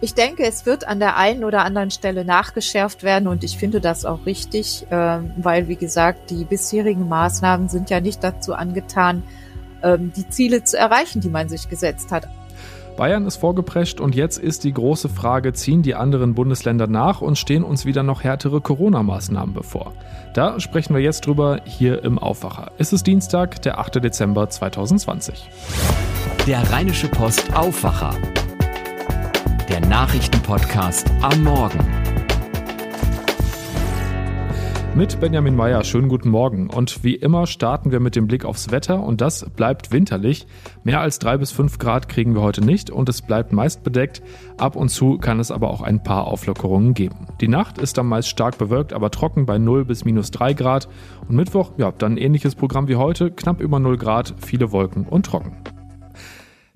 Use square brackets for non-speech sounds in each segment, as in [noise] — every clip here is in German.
Ich denke, es wird an der einen oder anderen Stelle nachgeschärft werden und ich finde das auch richtig, ähm, weil, wie gesagt, die bisherigen Maßnahmen sind ja nicht dazu angetan, ähm, die Ziele zu erreichen, die man sich gesetzt hat. Bayern ist vorgeprescht und jetzt ist die große Frage, ziehen die anderen Bundesländer nach und stehen uns wieder noch härtere Corona-Maßnahmen bevor? Da sprechen wir jetzt drüber hier im Aufwacher. Es ist Dienstag, der 8. Dezember 2020. Der Rheinische Post Aufwacher. Der Nachrichtenpodcast am Morgen mit Benjamin Meyer. Schönen guten Morgen. Und wie immer starten wir mit dem Blick aufs Wetter und das bleibt winterlich. Mehr als drei bis fünf Grad kriegen wir heute nicht und es bleibt meist bedeckt. Ab und zu kann es aber auch ein paar Auflockerungen geben. Die Nacht ist dann meist stark bewölkt, aber trocken bei 0 bis minus 3 Grad. Und Mittwoch, ja, dann ein ähnliches Programm wie heute, knapp über 0 Grad, viele Wolken und trocken.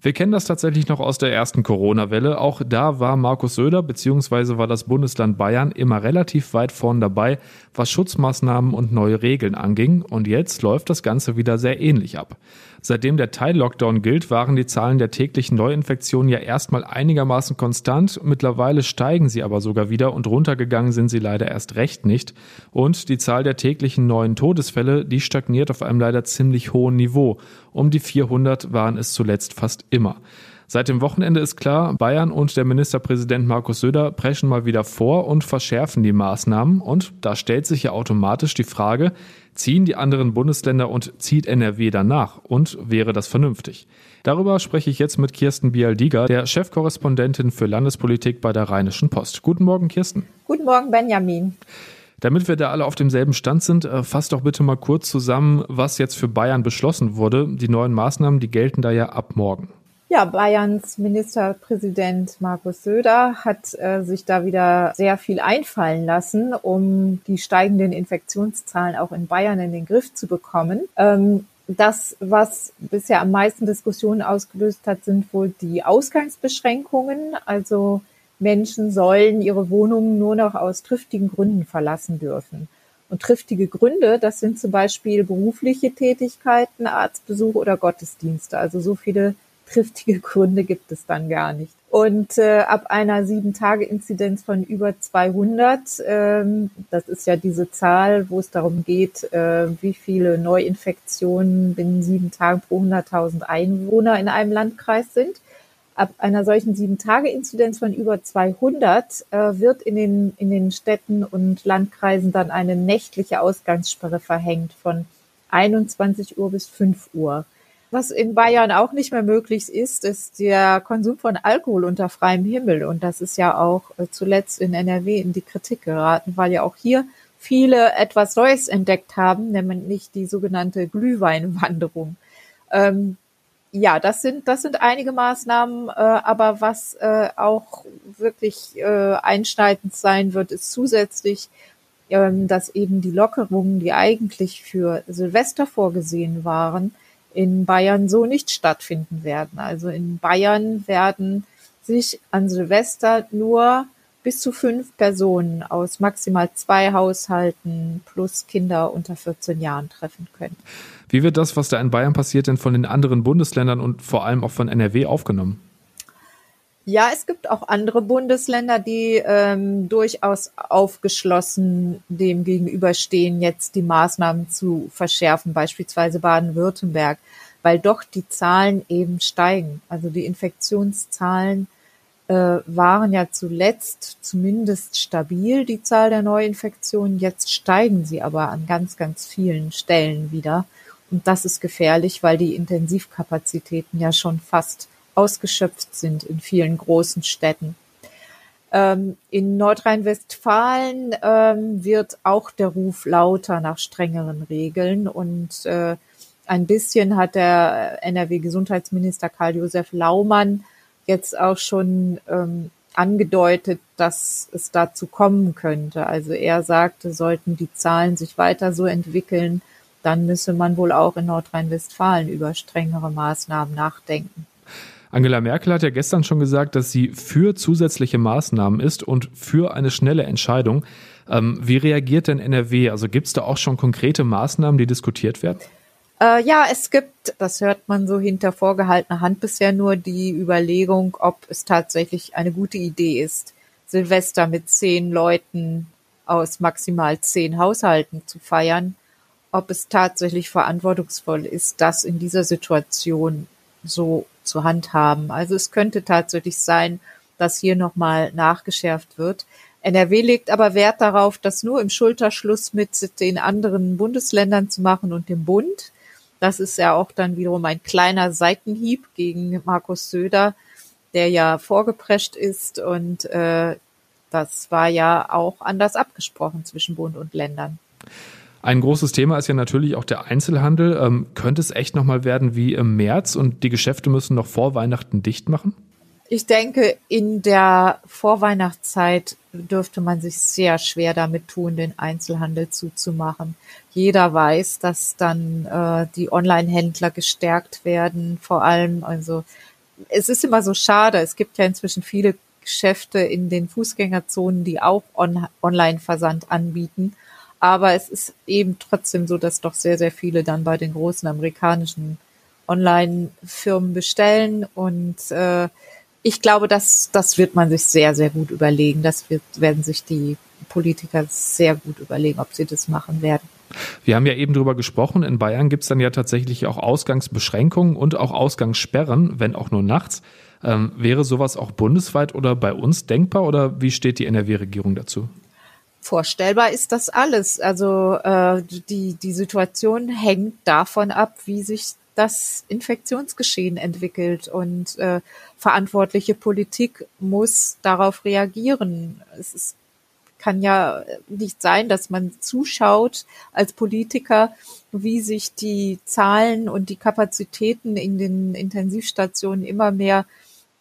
Wir kennen das tatsächlich noch aus der ersten Corona-Welle. Auch da war Markus Söder bzw. war das Bundesland Bayern immer relativ weit vorn dabei, was Schutzmaßnahmen und neue Regeln anging. Und jetzt läuft das Ganze wieder sehr ähnlich ab. Seitdem der Teil-Lockdown gilt, waren die Zahlen der täglichen Neuinfektionen ja erstmal einigermaßen konstant. Mittlerweile steigen sie aber sogar wieder und runtergegangen sind sie leider erst recht nicht. Und die Zahl der täglichen neuen Todesfälle, die stagniert auf einem leider ziemlich hohen Niveau. Um die 400 waren es zuletzt fast immer. Seit dem Wochenende ist klar, Bayern und der Ministerpräsident Markus Söder preschen mal wieder vor und verschärfen die Maßnahmen. Und da stellt sich ja automatisch die Frage, ziehen die anderen Bundesländer und zieht NRW danach? Und wäre das vernünftig? Darüber spreche ich jetzt mit Kirsten Bialdiger, der Chefkorrespondentin für Landespolitik bei der Rheinischen Post. Guten Morgen, Kirsten. Guten Morgen, Benjamin. Damit wir da alle auf demselben Stand sind, äh, fasst doch bitte mal kurz zusammen, was jetzt für Bayern beschlossen wurde. Die neuen Maßnahmen, die gelten da ja ab morgen. Ja, Bayerns Ministerpräsident Markus Söder hat äh, sich da wieder sehr viel einfallen lassen, um die steigenden Infektionszahlen auch in Bayern in den Griff zu bekommen. Ähm, das, was bisher am meisten Diskussionen ausgelöst hat, sind wohl die Ausgangsbeschränkungen. Also Menschen sollen ihre Wohnungen nur noch aus triftigen Gründen verlassen dürfen. Und triftige Gründe, das sind zum Beispiel berufliche Tätigkeiten, Arztbesuch oder Gottesdienste. Also so viele triftige [laughs] Gründe gibt es dann gar nicht. Und äh, ab einer Sieben-Tage-Inzidenz von über 200, ähm, das ist ja diese Zahl, wo es darum geht, äh, wie viele Neuinfektionen binnen sieben Tagen pro 100.000 Einwohner in einem Landkreis sind. Ab einer solchen Sieben-Tage-Inzidenz von über 200 äh, wird in den, in den Städten und Landkreisen dann eine nächtliche Ausgangssperre verhängt von 21 Uhr bis 5 Uhr. Was in Bayern auch nicht mehr möglich ist, ist der Konsum von Alkohol unter freiem Himmel. Und das ist ja auch äh, zuletzt in NRW in die Kritik geraten, weil ja auch hier viele etwas Neues entdeckt haben, nämlich die sogenannte Glühweinwanderung. Ähm, ja, das sind, das sind einige Maßnahmen, äh, aber was äh, auch wirklich äh, einschneidend sein wird, ist zusätzlich, ähm, dass eben die Lockerungen, die eigentlich für Silvester vorgesehen waren, in Bayern so nicht stattfinden werden. Also in Bayern werden sich an Silvester nur bis zu fünf Personen aus maximal zwei Haushalten plus Kinder unter 14 Jahren treffen können. Wie wird das, was da in Bayern passiert, denn von den anderen Bundesländern und vor allem auch von NRW aufgenommen? Ja, es gibt auch andere Bundesländer, die ähm, durchaus aufgeschlossen dem gegenüberstehen, jetzt die Maßnahmen zu verschärfen, beispielsweise Baden-Württemberg, weil doch die Zahlen eben steigen. Also die Infektionszahlen äh, waren ja zuletzt zumindest stabil, die Zahl der Neuinfektionen. Jetzt steigen sie aber an ganz, ganz vielen Stellen wieder. Und das ist gefährlich, weil die Intensivkapazitäten ja schon fast ausgeschöpft sind in vielen großen Städten. Ähm, in Nordrhein-Westfalen ähm, wird auch der Ruf lauter nach strengeren Regeln und äh, ein bisschen hat der NRW-Gesundheitsminister Karl-Josef Laumann jetzt auch schon ähm, angedeutet, dass es dazu kommen könnte. Also er sagte, sollten die Zahlen sich weiter so entwickeln, dann müsse man wohl auch in Nordrhein-Westfalen über strengere Maßnahmen nachdenken. Angela Merkel hat ja gestern schon gesagt, dass sie für zusätzliche Maßnahmen ist und für eine schnelle Entscheidung. Ähm, wie reagiert denn NRW? Also gibt es da auch schon konkrete Maßnahmen, die diskutiert werden? Äh, ja, es gibt, das hört man so hinter vorgehaltener Hand bisher nur, die Überlegung, ob es tatsächlich eine gute Idee ist, Silvester mit zehn Leuten aus maximal zehn Haushalten zu feiern, ob es tatsächlich verantwortungsvoll ist, das in dieser Situation so zu handhaben. Also es könnte tatsächlich sein, dass hier nochmal nachgeschärft wird. NRW legt aber Wert darauf, das nur im Schulterschluss mit den anderen Bundesländern zu machen und dem Bund. Das ist ja auch dann wiederum ein kleiner Seitenhieb gegen Markus Söder, der ja vorgeprescht ist und äh, das war ja auch anders abgesprochen zwischen Bund und Ländern. Ein großes Thema ist ja natürlich auch der Einzelhandel. Ähm, könnte es echt nochmal werden wie im März und die Geschäfte müssen noch vor Weihnachten dicht machen? Ich denke, in der Vorweihnachtszeit dürfte man sich sehr schwer damit tun, den Einzelhandel zuzumachen. Jeder weiß, dass dann äh, die Online-Händler gestärkt werden, vor allem. Also es ist immer so schade. Es gibt ja inzwischen viele Geschäfte in den Fußgängerzonen, die auch on Online-Versand anbieten. Aber es ist eben trotzdem so, dass doch sehr, sehr viele dann bei den großen amerikanischen Online-Firmen bestellen und äh, ich glaube, das, das wird man sich sehr, sehr gut überlegen. Das wird, werden sich die Politiker sehr gut überlegen, ob sie das machen werden. Wir haben ja eben drüber gesprochen, in Bayern gibt es dann ja tatsächlich auch Ausgangsbeschränkungen und auch Ausgangssperren, wenn auch nur nachts. Ähm, wäre sowas auch bundesweit oder bei uns denkbar oder wie steht die NRW-Regierung dazu? Vorstellbar ist das alles. Also äh, die, die Situation hängt davon ab, wie sich das Infektionsgeschehen entwickelt und äh, verantwortliche Politik muss darauf reagieren. Es ist, kann ja nicht sein, dass man zuschaut als Politiker, wie sich die Zahlen und die Kapazitäten in den Intensivstationen immer mehr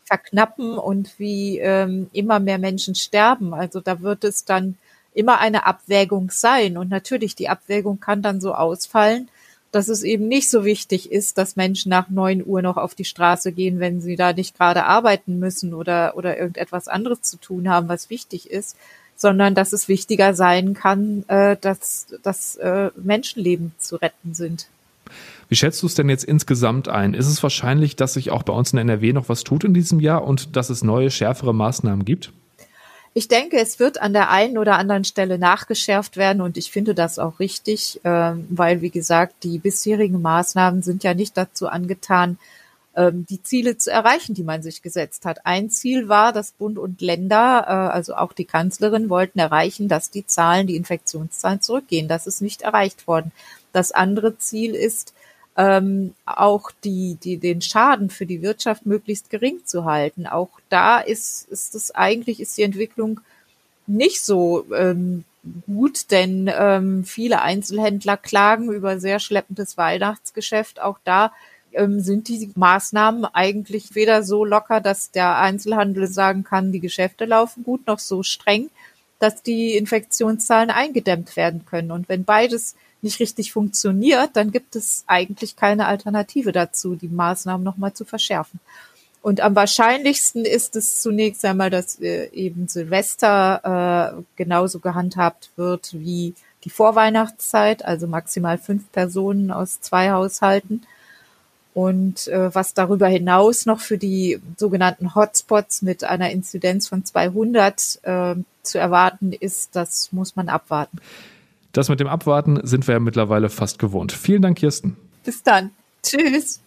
verknappen und wie ähm, immer mehr Menschen sterben. Also da wird es dann immer eine Abwägung sein. Und natürlich, die Abwägung kann dann so ausfallen, dass es eben nicht so wichtig ist, dass Menschen nach neun Uhr noch auf die Straße gehen, wenn sie da nicht gerade arbeiten müssen oder, oder irgendetwas anderes zu tun haben, was wichtig ist, sondern dass es wichtiger sein kann, äh, dass, dass äh, Menschenleben zu retten sind. Wie schätzt du es denn jetzt insgesamt ein? Ist es wahrscheinlich, dass sich auch bei uns in NRW noch was tut in diesem Jahr und dass es neue, schärfere Maßnahmen gibt? Ich denke, es wird an der einen oder anderen Stelle nachgeschärft werden und ich finde das auch richtig, ähm, weil, wie gesagt, die bisherigen Maßnahmen sind ja nicht dazu angetan, ähm, die Ziele zu erreichen, die man sich gesetzt hat. Ein Ziel war, dass Bund und Länder, äh, also auch die Kanzlerin, wollten erreichen, dass die Zahlen, die Infektionszahlen zurückgehen. Das ist nicht erreicht worden. Das andere Ziel ist, ähm, auch die, die, den Schaden für die Wirtschaft möglichst gering zu halten. Auch da ist, ist es eigentlich, ist die Entwicklung nicht so ähm, gut, denn ähm, viele Einzelhändler klagen über sehr schleppendes Weihnachtsgeschäft. Auch da ähm, sind die Maßnahmen eigentlich weder so locker, dass der Einzelhandel sagen kann, die Geschäfte laufen gut, noch so streng, dass die Infektionszahlen eingedämmt werden können. Und wenn beides nicht richtig funktioniert, dann gibt es eigentlich keine Alternative dazu, die Maßnahmen nochmal zu verschärfen. Und am wahrscheinlichsten ist es zunächst einmal, dass äh, eben Silvester äh, genauso gehandhabt wird wie die Vorweihnachtszeit, also maximal fünf Personen aus zwei Haushalten. Und äh, was darüber hinaus noch für die sogenannten Hotspots mit einer Inzidenz von 200 äh, zu erwarten ist, das muss man abwarten. Das mit dem Abwarten sind wir ja mittlerweile fast gewohnt. Vielen Dank, Kirsten. Bis dann. Tschüss.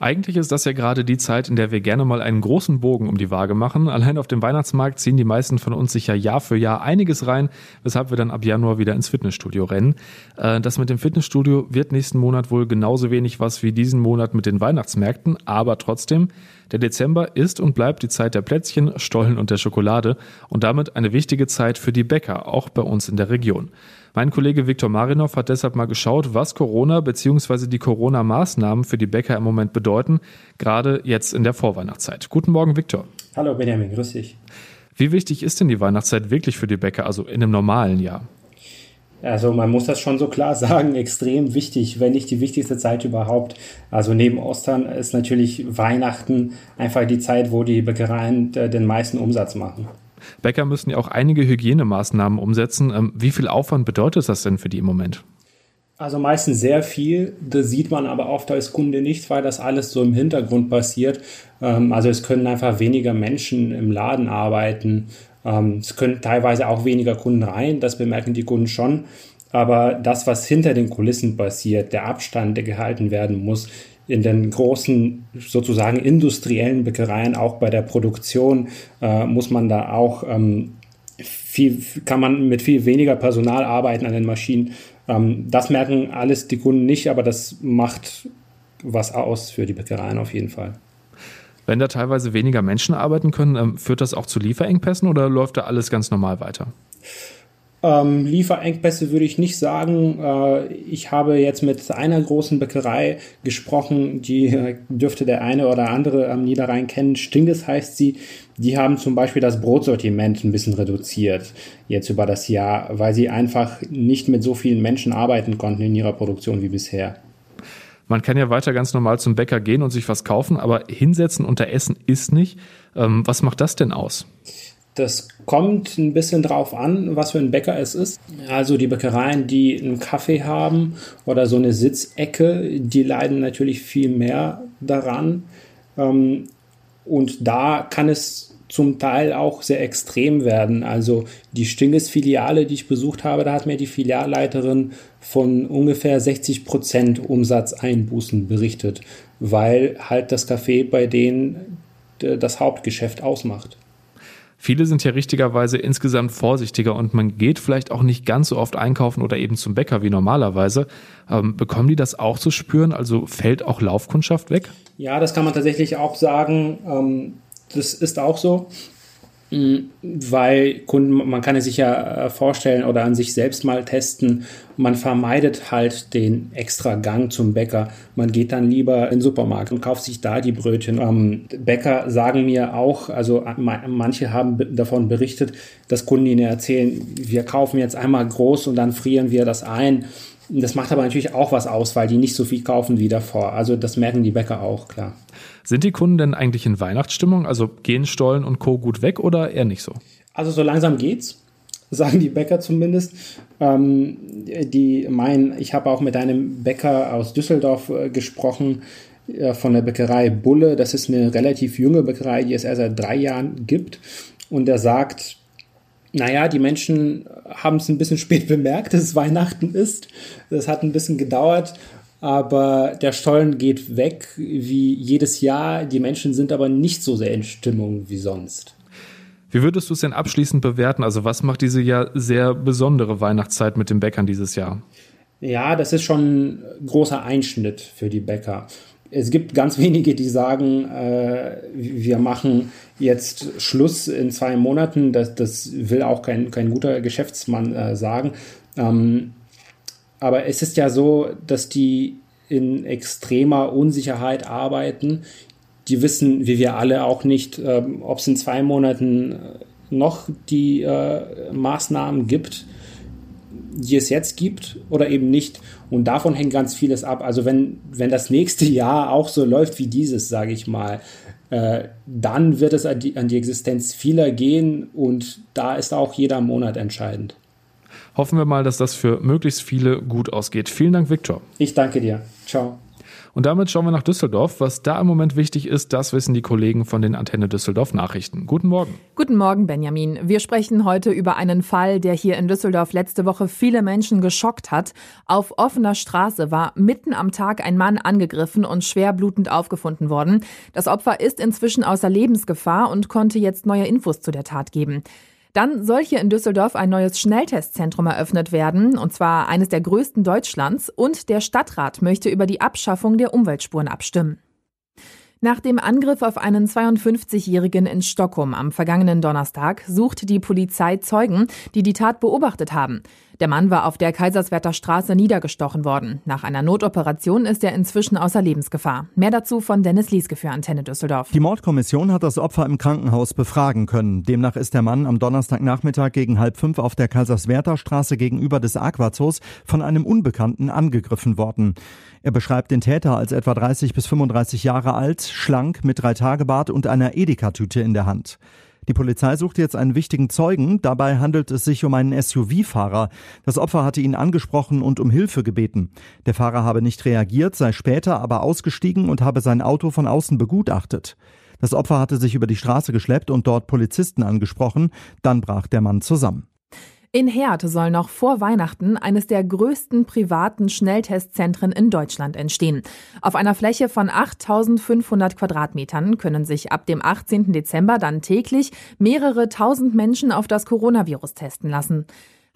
Eigentlich ist das ja gerade die Zeit, in der wir gerne mal einen großen Bogen um die Waage machen. Allein auf dem Weihnachtsmarkt ziehen die meisten von uns sicher Jahr für Jahr einiges rein, weshalb wir dann ab Januar wieder ins Fitnessstudio rennen. Äh, das mit dem Fitnessstudio wird nächsten Monat wohl genauso wenig was wie diesen Monat mit den Weihnachtsmärkten, aber trotzdem, der Dezember ist und bleibt die Zeit der Plätzchen, Stollen und der Schokolade und damit eine wichtige Zeit für die Bäcker, auch bei uns in der Region. Mein Kollege Viktor Marinov hat deshalb mal geschaut, was Corona bzw. die Corona-Maßnahmen für die Bäcker im Moment bedeuten, gerade jetzt in der Vorweihnachtszeit. Guten Morgen, Viktor. Hallo Benjamin, grüß dich. Wie wichtig ist denn die Weihnachtszeit wirklich für die Bäcker, also in einem normalen Jahr? Also man muss das schon so klar [laughs] sagen, extrem wichtig, wenn nicht die wichtigste Zeit überhaupt. Also neben Ostern ist natürlich Weihnachten einfach die Zeit, wo die Bäckereien äh, den meisten Umsatz machen. Bäcker müssen ja auch einige Hygienemaßnahmen umsetzen. Ähm, wie viel Aufwand bedeutet das denn für die im Moment? Also meistens sehr viel. Das sieht man aber oft als Kunde nicht, weil das alles so im Hintergrund passiert. Ähm, also es können einfach weniger Menschen im Laden arbeiten. Ähm, es können teilweise auch weniger Kunden rein. Das bemerken die Kunden schon. Aber das, was hinter den Kulissen passiert, der Abstand, der gehalten werden muss, in den großen sozusagen industriellen Bäckereien, auch bei der Produktion, äh, muss man da auch ähm, viel, kann man mit viel weniger Personal arbeiten an den Maschinen. Ähm, das merken alles die Kunden nicht, aber das macht was aus für die Bäckereien auf jeden Fall. Wenn da teilweise weniger Menschen arbeiten können, ähm, führt das auch zu Lieferengpässen oder läuft da alles ganz normal weiter? Ähm, Lieferengpässe würde ich nicht sagen. Äh, ich habe jetzt mit einer großen Bäckerei gesprochen, die äh, dürfte der eine oder andere am Niederrhein kennen. Stinges heißt sie. Die haben zum Beispiel das Brotsortiment ein bisschen reduziert jetzt über das Jahr, weil sie einfach nicht mit so vielen Menschen arbeiten konnten in ihrer Produktion wie bisher. Man kann ja weiter ganz normal zum Bäcker gehen und sich was kaufen, aber hinsetzen unter Essen ist nicht. Ähm, was macht das denn aus? Das kommt ein bisschen drauf an, was für ein Bäcker es ist. Also die Bäckereien, die einen Kaffee haben oder so eine Sitzecke, die leiden natürlich viel mehr daran. Ähm, und da kann es zum Teil auch sehr extrem werden. Also die Stinges-Filiale, die ich besucht habe, da hat mir die Filialleiterin von ungefähr 60 Prozent Umsatzeinbußen berichtet, weil halt das Café bei denen das Hauptgeschäft ausmacht. Viele sind ja richtigerweise insgesamt vorsichtiger und man geht vielleicht auch nicht ganz so oft einkaufen oder eben zum Bäcker wie normalerweise. Ähm, bekommen die das auch zu spüren? Also fällt auch Laufkundschaft weg? Ja, das kann man tatsächlich auch sagen. Ähm, das ist auch so. Mm, weil Kunden, man kann es sich ja äh, vorstellen oder an sich selbst mal testen, man vermeidet halt den extra Gang zum Bäcker. Man geht dann lieber in den Supermarkt und kauft sich da die Brötchen. Ähm, Bäcker sagen mir auch, also äh, manche haben davon berichtet, dass Kunden ihnen erzählen, wir kaufen jetzt einmal groß und dann frieren wir das ein. Das macht aber natürlich auch was aus, weil die nicht so viel kaufen wie davor. Also das merken die Bäcker auch, klar. Sind die Kunden denn eigentlich in Weihnachtsstimmung? Also gehen Stollen und Co. gut weg oder eher nicht so? Also so langsam geht's, [laughs] sagen die Bäcker zumindest. Ähm, die meinen, ich habe auch mit einem Bäcker aus Düsseldorf äh, gesprochen, äh, von der Bäckerei Bulle. Das ist eine relativ junge Bäckerei, die es erst seit drei Jahren gibt. Und er sagt, naja, die Menschen haben es ein bisschen [laughs] spät bemerkt, dass es Weihnachten ist. Das hat ein bisschen gedauert aber der Stollen geht weg wie jedes Jahr. Die Menschen sind aber nicht so sehr in Stimmung wie sonst. Wie würdest du es denn abschließend bewerten? Also was macht diese ja sehr besondere Weihnachtszeit mit den Bäckern dieses Jahr? Ja, das ist schon ein großer Einschnitt für die Bäcker. Es gibt ganz wenige, die sagen, äh, wir machen jetzt Schluss in zwei Monaten. Das, das will auch kein, kein guter Geschäftsmann äh, sagen. Ähm, aber es ist ja so, dass die in extremer Unsicherheit arbeiten. Die wissen, wie wir alle auch nicht, ähm, ob es in zwei Monaten äh, noch die äh, Maßnahmen gibt, die es jetzt gibt oder eben nicht. Und davon hängt ganz vieles ab. Also wenn, wenn das nächste [laughs] Jahr auch so läuft wie dieses, sage ich mal, äh, dann wird es an die, an die Existenz vieler gehen und da ist auch jeder Monat entscheidend. Hoffen wir mal, dass das für möglichst viele gut ausgeht. Vielen Dank, Viktor. Ich danke dir. Ciao. Und damit schauen wir nach Düsseldorf. Was da im Moment wichtig ist, das wissen die Kollegen von den Antenne Düsseldorf Nachrichten. Guten Morgen. Guten Morgen, Benjamin. Wir sprechen heute über einen Fall, der hier in Düsseldorf letzte Woche viele Menschen geschockt hat. Auf offener Straße war mitten am Tag ein Mann angegriffen und schwer blutend aufgefunden worden. Das Opfer ist inzwischen außer Lebensgefahr und konnte jetzt neue Infos zu der Tat geben. Dann soll hier in Düsseldorf ein neues Schnelltestzentrum eröffnet werden, und zwar eines der größten Deutschlands, und der Stadtrat möchte über die Abschaffung der Umweltspuren abstimmen. Nach dem Angriff auf einen 52-Jährigen in Stockholm am vergangenen Donnerstag sucht die Polizei Zeugen, die die Tat beobachtet haben. Der Mann war auf der Kaiserswerther Straße niedergestochen worden. Nach einer Notoperation ist er inzwischen außer Lebensgefahr. Mehr dazu von Dennis Lieske für Antenne Düsseldorf. Die Mordkommission hat das Opfer im Krankenhaus befragen können. Demnach ist der Mann am Donnerstagnachmittag gegen halb fünf auf der Kaiserswerther Straße gegenüber des Aquazos von einem Unbekannten angegriffen worden. Er beschreibt den Täter als etwa 30 bis 35 Jahre alt, schlank, mit drei Tagebart und einer Edeka-Tüte in der Hand. Die Polizei sucht jetzt einen wichtigen Zeugen. Dabei handelt es sich um einen SUV-Fahrer. Das Opfer hatte ihn angesprochen und um Hilfe gebeten. Der Fahrer habe nicht reagiert, sei später aber ausgestiegen und habe sein Auto von außen begutachtet. Das Opfer hatte sich über die Straße geschleppt und dort Polizisten angesprochen. Dann brach der Mann zusammen. In Herd soll noch vor Weihnachten eines der größten privaten Schnelltestzentren in Deutschland entstehen. Auf einer Fläche von 8500 Quadratmetern können sich ab dem 18. Dezember dann täglich mehrere tausend Menschen auf das Coronavirus testen lassen.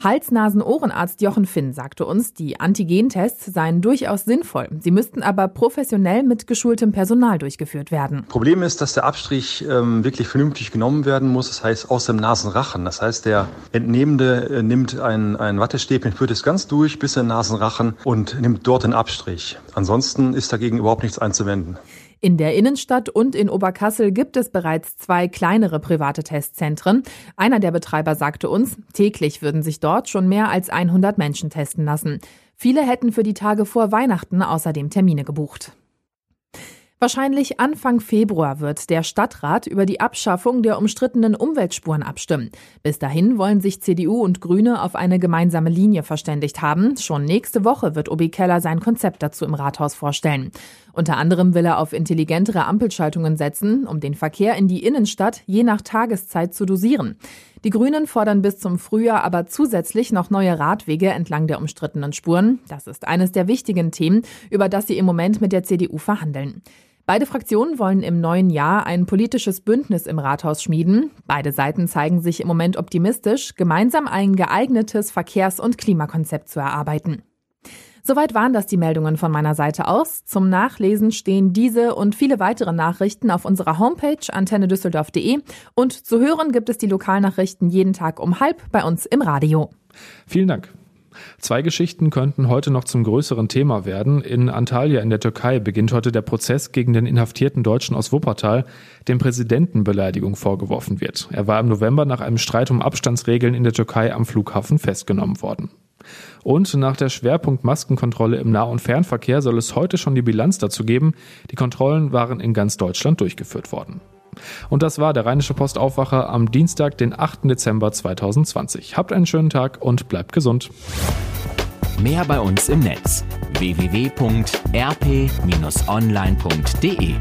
Hals-Nasen-Ohrenarzt Jochen Finn sagte uns, die Antigentests seien durchaus sinnvoll. Sie müssten aber professionell mit geschultem Personal durchgeführt werden. Problem ist, dass der Abstrich ähm, wirklich vernünftig genommen werden muss. Das heißt aus dem Nasenrachen. Das heißt, der Entnehmende äh, nimmt ein, ein Wattestäbchen, führt es ganz durch bis in den Nasenrachen und nimmt dort den Abstrich. Ansonsten ist dagegen überhaupt nichts einzuwenden. In der Innenstadt und in Oberkassel gibt es bereits zwei kleinere private Testzentren. Einer der Betreiber sagte uns, täglich würden sich dort schon mehr als 100 Menschen testen lassen. Viele hätten für die Tage vor Weihnachten außerdem Termine gebucht. Wahrscheinlich Anfang Februar wird der Stadtrat über die Abschaffung der umstrittenen Umweltspuren abstimmen. Bis dahin wollen sich CDU und Grüne auf eine gemeinsame Linie verständigt haben. Schon nächste Woche wird Obi Keller sein Konzept dazu im Rathaus vorstellen. Unter anderem will er auf intelligentere Ampelschaltungen setzen, um den Verkehr in die Innenstadt je nach Tageszeit zu dosieren. Die Grünen fordern bis zum Frühjahr aber zusätzlich noch neue Radwege entlang der umstrittenen Spuren. Das ist eines der wichtigen Themen, über das sie im Moment mit der CDU verhandeln. Beide Fraktionen wollen im neuen Jahr ein politisches Bündnis im Rathaus schmieden. Beide Seiten zeigen sich im Moment optimistisch, gemeinsam ein geeignetes Verkehrs- und Klimakonzept zu erarbeiten. Soweit waren das die Meldungen von meiner Seite aus. Zum Nachlesen stehen diese und viele weitere Nachrichten auf unserer Homepage antennedüsseldorf.de und zu hören gibt es die Lokalnachrichten jeden Tag um halb bei uns im Radio. Vielen Dank. Zwei Geschichten könnten heute noch zum größeren Thema werden. In Antalya in der Türkei beginnt heute der Prozess gegen den inhaftierten Deutschen aus Wuppertal, dem Präsidentenbeleidigung vorgeworfen wird. Er war im November nach einem Streit um Abstandsregeln in der Türkei am Flughafen festgenommen worden. Und nach der Schwerpunkt Maskenkontrolle im Nah- und Fernverkehr soll es heute schon die Bilanz dazu geben. Die Kontrollen waren in ganz Deutschland durchgeführt worden. Und das war der Rheinische Postaufwacher am Dienstag, den 8. Dezember 2020. Habt einen schönen Tag und bleibt gesund. Mehr bei uns im Netz www.rp-online.de